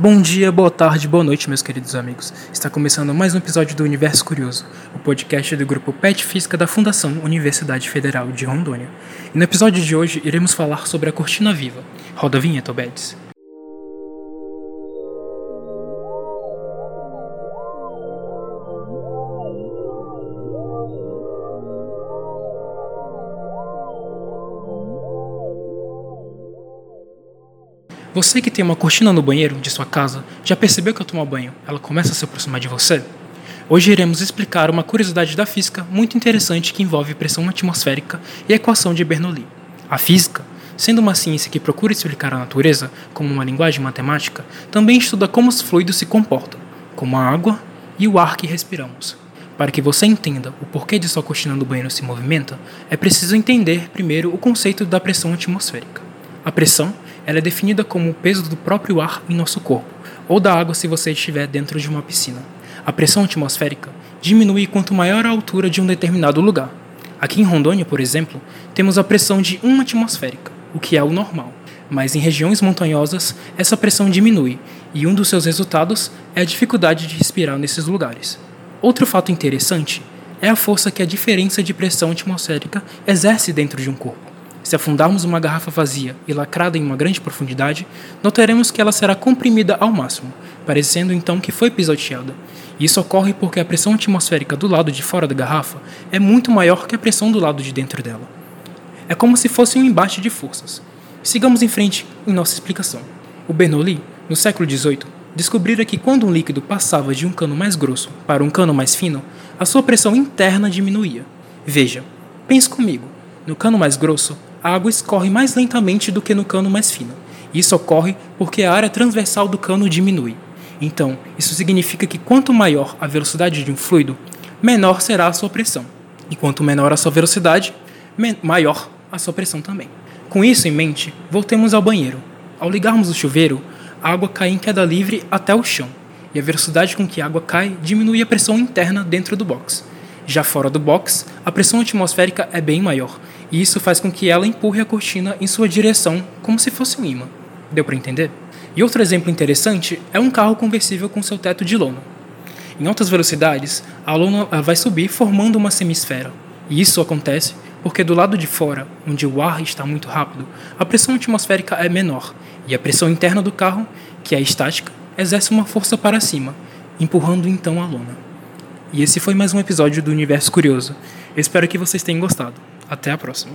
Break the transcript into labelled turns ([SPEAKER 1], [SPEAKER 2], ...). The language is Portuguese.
[SPEAKER 1] Bom dia, boa tarde, boa noite, meus queridos amigos. Está começando mais um episódio do Universo Curioso, o podcast do grupo PET Física da Fundação Universidade Federal de Rondônia. E no episódio de hoje iremos falar sobre a cortina viva. Roda a vinheta, Obedes. Você que tem uma cortina no banheiro de sua casa, já percebeu que ao tomar banho ela começa a se aproximar de você? Hoje iremos explicar uma curiosidade da física muito interessante que envolve pressão atmosférica e a equação de Bernoulli. A física, sendo uma ciência que procura explicar a natureza como uma linguagem matemática, também estuda como os fluidos se comportam, como a água e o ar que respiramos. Para que você entenda o porquê de sua cortina no banheiro se movimenta, é preciso entender primeiro o conceito da pressão atmosférica. A pressão ela é definida como o peso do próprio ar em nosso corpo, ou da água se você estiver dentro de uma piscina. A pressão atmosférica diminui quanto maior a altura de um determinado lugar. Aqui em Rondônia, por exemplo, temos a pressão de 1 atmosférica, o que é o normal. Mas em regiões montanhosas, essa pressão diminui, e um dos seus resultados é a dificuldade de respirar nesses lugares. Outro fato interessante é a força que a diferença de pressão atmosférica exerce dentro de um corpo. Se afundarmos uma garrafa vazia e lacrada em uma grande profundidade, notaremos que ela será comprimida ao máximo, parecendo então que foi pisoteada. Isso ocorre porque a pressão atmosférica do lado de fora da garrafa é muito maior que a pressão do lado de dentro dela. É como se fosse um embate de forças. Sigamos em frente em nossa explicação. O Bernoulli, no século XVIII, descobrira que quando um líquido passava de um cano mais grosso para um cano mais fino, a sua pressão interna diminuía. Veja, pense comigo. No cano mais grosso, a água escorre mais lentamente do que no cano mais fino. Isso ocorre porque a área transversal do cano diminui. Então, isso significa que quanto maior a velocidade de um fluido, menor será a sua pressão. E quanto menor a sua velocidade, maior a sua pressão também. Com isso em mente, voltemos ao banheiro. Ao ligarmos o chuveiro, a água cai em queda livre até o chão, e a velocidade com que a água cai diminui a pressão interna dentro do box. Já fora do box, a pressão atmosférica é bem maior, e isso faz com que ela empurre a cortina em sua direção como se fosse um imã. Deu para entender? E outro exemplo interessante é um carro conversível com seu teto de lona. Em altas velocidades, a lona vai subir formando uma semisfera, e isso acontece porque do lado de fora, onde o ar está muito rápido, a pressão atmosférica é menor, e a pressão interna do carro, que é estática, exerce uma força para cima, empurrando então a lona. E esse foi mais um episódio do Universo Curioso. Espero que vocês tenham gostado. Até a próxima.